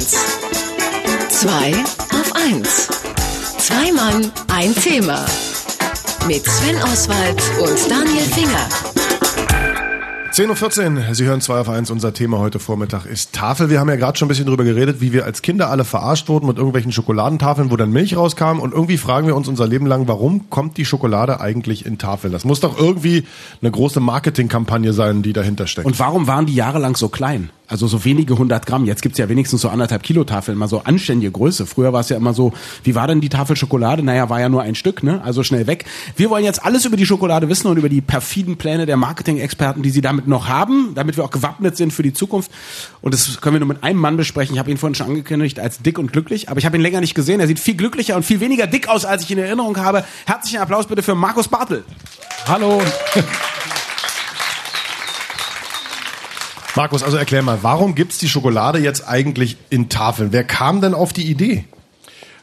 1. 2 auf 1. Zwei Mann, ein Thema. Mit Sven Oswald und Daniel Finger. 10.14 Uhr, Sie hören 2 auf 1. Unser Thema heute Vormittag ist Tafel. Wir haben ja gerade schon ein bisschen drüber geredet, wie wir als Kinder alle verarscht wurden mit irgendwelchen Schokoladentafeln, wo dann Milch rauskam. Und irgendwie fragen wir uns unser Leben lang, warum kommt die Schokolade eigentlich in Tafeln? Das muss doch irgendwie eine große Marketingkampagne sein, die dahinter steckt. Und warum waren die jahrelang so klein? Also so wenige hundert Gramm. Jetzt gibt's ja wenigstens so anderthalb Kilo Tafeln, mal so anständige Größe. Früher war es ja immer so, wie war denn die Tafel Schokolade? Naja, war ja nur ein Stück, ne? Also schnell weg. Wir wollen jetzt alles über die Schokolade wissen und über die perfiden Pläne der Marketing-Experten, die sie damit noch haben, damit wir auch gewappnet sind für die Zukunft. Und das können wir nur mit einem Mann besprechen. Ich habe ihn vorhin schon angekündigt als dick und glücklich, aber ich habe ihn länger nicht gesehen. Er sieht viel glücklicher und viel weniger dick aus, als ich in Erinnerung habe. Herzlichen Applaus bitte für Markus Bartel. Hallo. Markus, also erklär mal, warum gibt's die Schokolade jetzt eigentlich in Tafeln? Wer kam denn auf die Idee?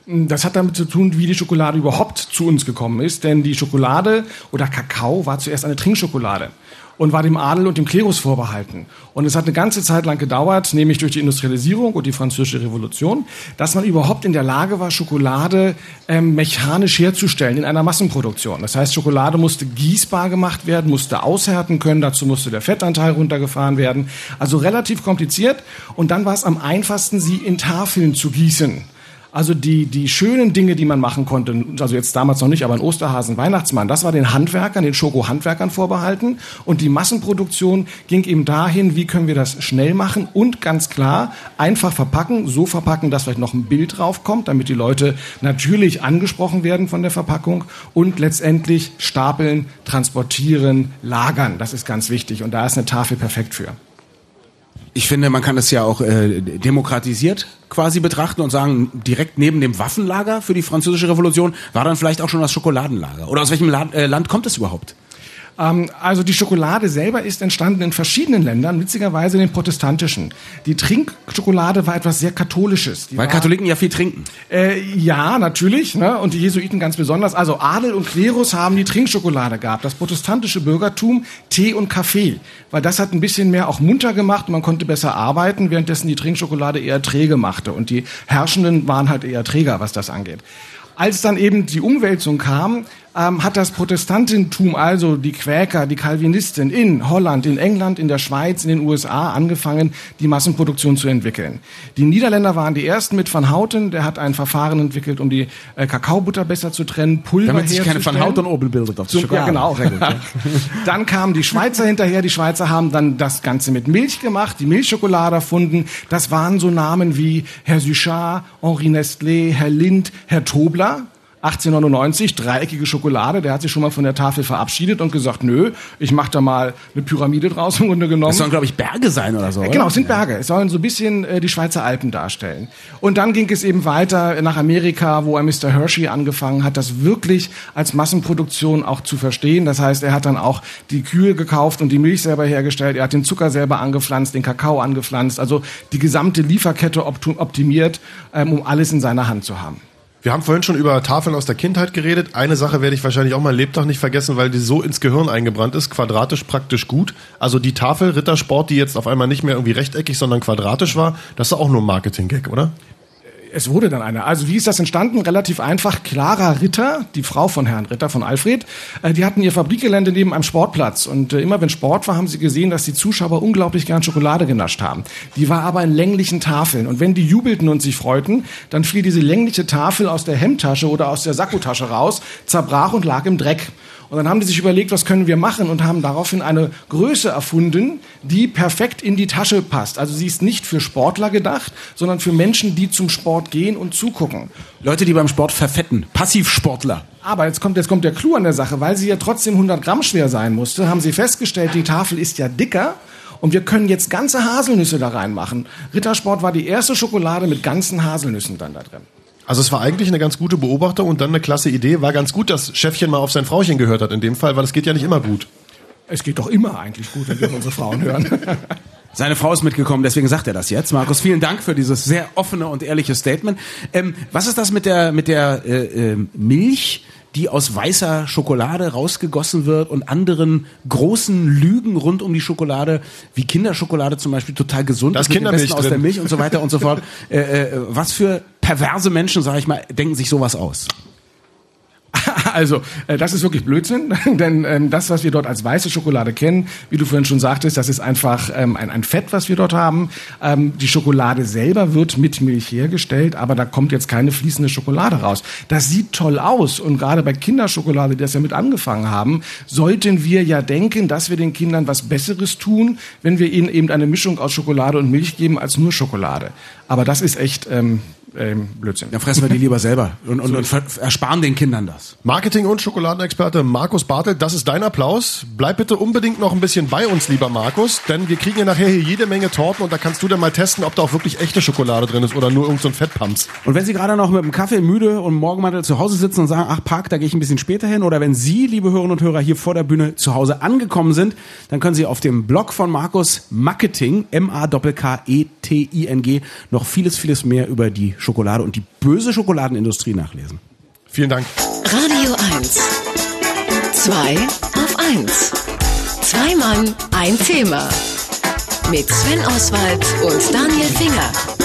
Das hat damit zu tun, wie die Schokolade überhaupt zu uns gekommen ist. Denn die Schokolade oder Kakao war zuerst eine Trinkschokolade und war dem Adel und dem Klerus vorbehalten. Und es hat eine ganze Zeit lang gedauert, nämlich durch die Industrialisierung und die Französische Revolution, dass man überhaupt in der Lage war, Schokolade ähm, mechanisch herzustellen in einer Massenproduktion. Das heißt, Schokolade musste gießbar gemacht werden, musste aushärten können, dazu musste der Fettanteil runtergefahren werden. Also relativ kompliziert. Und dann war es am einfachsten, sie in Tafeln zu gießen. Also die, die schönen Dinge, die man machen konnte, also jetzt damals noch nicht, aber ein Osterhasen, Weihnachtsmann, das war den Handwerkern, den Schoko-Handwerkern vorbehalten. Und die Massenproduktion ging eben dahin, wie können wir das schnell machen und ganz klar einfach verpacken, so verpacken, dass vielleicht noch ein Bild draufkommt, damit die Leute natürlich angesprochen werden von der Verpackung und letztendlich stapeln, transportieren, lagern. Das ist ganz wichtig und da ist eine Tafel perfekt für. Ich finde, man kann das ja auch äh, demokratisiert quasi betrachten und sagen, direkt neben dem Waffenlager für die französische Revolution war dann vielleicht auch schon das Schokoladenlager. Oder aus welchem La äh, Land kommt es überhaupt? Ähm, also die Schokolade selber ist entstanden in verschiedenen Ländern, witzigerweise in den protestantischen. Die Trinkschokolade war etwas sehr Katholisches. Die Weil war, Katholiken ja viel trinken. Äh, ja, natürlich. Ne? Und die Jesuiten ganz besonders. Also Adel und Klerus haben die Trinkschokolade gehabt. Das protestantische Bürgertum Tee und Kaffee. Weil das hat ein bisschen mehr auch munter gemacht und man konnte besser arbeiten, währenddessen die Trinkschokolade eher träge machte. Und die Herrschenden waren halt eher träger, was das angeht. Als dann eben die Umwälzung kam, ähm, hat das Protestantentum, also die Quäker, die Calvinisten in Holland, in England, in der Schweiz, in den USA angefangen, die Massenproduktion zu entwickeln. Die Niederländer waren die ersten mit Van Houten, der hat ein Verfahren entwickelt, um die äh, Kakaobutter besser zu trennen, Pulver Damit sich keine Van herzustellen. Houten-Obel bildet auf So, ja, genau. Sehr gut, ja. Dann kamen die Schweizer hinterher. Die Schweizer haben dann das Ganze mit Milch gemacht, die Milchschokolade erfunden. Das waren so Namen wie Herr Suchard, Henri Nestlé, Herr Lind, Herr Tobler. 1899, dreieckige Schokolade, der hat sich schon mal von der Tafel verabschiedet und gesagt, nö, ich mache da mal eine Pyramide draus im Grunde genommen. Das sollen, glaube ich, Berge sein oder so. Äh, oder? Genau, es sind Berge. Es sollen so ein bisschen äh, die Schweizer Alpen darstellen. Und dann ging es eben weiter nach Amerika, wo er Mr. Hershey angefangen hat, das wirklich als Massenproduktion auch zu verstehen. Das heißt, er hat dann auch die Kühe gekauft und die Milch selber hergestellt. Er hat den Zucker selber angepflanzt, den Kakao angepflanzt. Also die gesamte Lieferkette optimiert, ähm, um alles in seiner Hand zu haben. Wir haben vorhin schon über Tafeln aus der Kindheit geredet. Eine Sache werde ich wahrscheinlich auch mein Lebtag nicht vergessen, weil die so ins Gehirn eingebrannt ist. Quadratisch praktisch gut. Also die Tafel Rittersport, die jetzt auf einmal nicht mehr irgendwie rechteckig, sondern quadratisch war, das ist auch nur ein Marketing-Gag, oder? Es wurde dann eine. Also wie ist das entstanden? Relativ einfach. Clara Ritter, die Frau von Herrn Ritter, von Alfred, äh, die hatten ihr Fabrikgelände neben einem Sportplatz. Und äh, immer wenn Sport war, haben sie gesehen, dass die Zuschauer unglaublich gern Schokolade genascht haben. Die war aber in länglichen Tafeln. Und wenn die jubelten und sich freuten, dann fiel diese längliche Tafel aus der Hemdtasche oder aus der Sakkotasche raus, zerbrach und lag im Dreck. Und dann haben die sich überlegt, was können wir machen und haben daraufhin eine Größe erfunden, die perfekt in die Tasche passt. Also sie ist nicht für Sportler gedacht, sondern für Menschen, die zum Sport gehen und zugucken. Leute, die beim Sport verfetten. Passivsportler. Aber jetzt kommt, jetzt kommt der Clou an der Sache, weil sie ja trotzdem 100 Gramm schwer sein musste, haben sie festgestellt, die Tafel ist ja dicker und wir können jetzt ganze Haselnüsse da reinmachen. Rittersport war die erste Schokolade mit ganzen Haselnüssen dann da drin. Also es war eigentlich eine ganz gute Beobachtung und dann eine klasse Idee. War ganz gut, dass Chefchen mal auf sein Frauchen gehört hat in dem Fall, weil es geht ja nicht immer gut. Es geht doch immer eigentlich gut, wenn wir unsere Frauen hören. Seine Frau ist mitgekommen, deswegen sagt er das jetzt. Markus, vielen Dank für dieses sehr offene und ehrliche Statement. Ähm, was ist das mit der mit der äh, äh, Milch, die aus weißer Schokolade rausgegossen wird und anderen großen Lügen rund um die Schokolade, wie Kinderschokolade zum Beispiel total gesund Da ist Kindermilch aus drin. der Milch und so weiter und so fort. Äh, äh, was für perverse Menschen, sage ich mal, denken sich sowas aus? Also, äh, das ist wirklich Blödsinn, denn ähm, das, was wir dort als weiße Schokolade kennen, wie du vorhin schon sagtest, das ist einfach ähm, ein, Fett, was wir dort haben. Ähm, die Schokolade selber wird mit Milch hergestellt, aber da kommt jetzt keine fließende Schokolade raus. Das sieht toll aus und gerade bei Kinderschokolade, die das ja mit angefangen haben, sollten wir ja denken, dass wir den Kindern was Besseres tun, wenn wir ihnen eben eine Mischung aus Schokolade und Milch geben als nur Schokolade. Aber das ist echt ähm, Blödsinn. Dann fressen wir die lieber selber und, und, und ersparen den Kindern das. Marketing- und Schokoladenexperte Markus Bartelt, das ist dein Applaus. Bleib bitte unbedingt noch ein bisschen bei uns, lieber Markus, denn wir kriegen ja nachher hier jede Menge Torten und da kannst du dann mal testen, ob da auch wirklich echte Schokolade drin ist oder nur irgend so ein Fettpumps. Und wenn Sie gerade noch mit dem Kaffee müde und Morgenmantel zu Hause sitzen und sagen, ach Park, da gehe ich ein bisschen später hin, oder wenn Sie, liebe Hörerinnen und Hörer, hier vor der Bühne zu Hause angekommen sind, dann können Sie auf dem Blog von Markus Marketing, M-A-K-K-E-T-I-N-G, noch vieles, vieles mehr über die Schokolade und die böse Schokoladenindustrie nachlesen. Vielen Dank. Radio 1. Zwei auf 1. Zwei Mann, ein Thema. Mit Sven Oswald und Daniel Finger.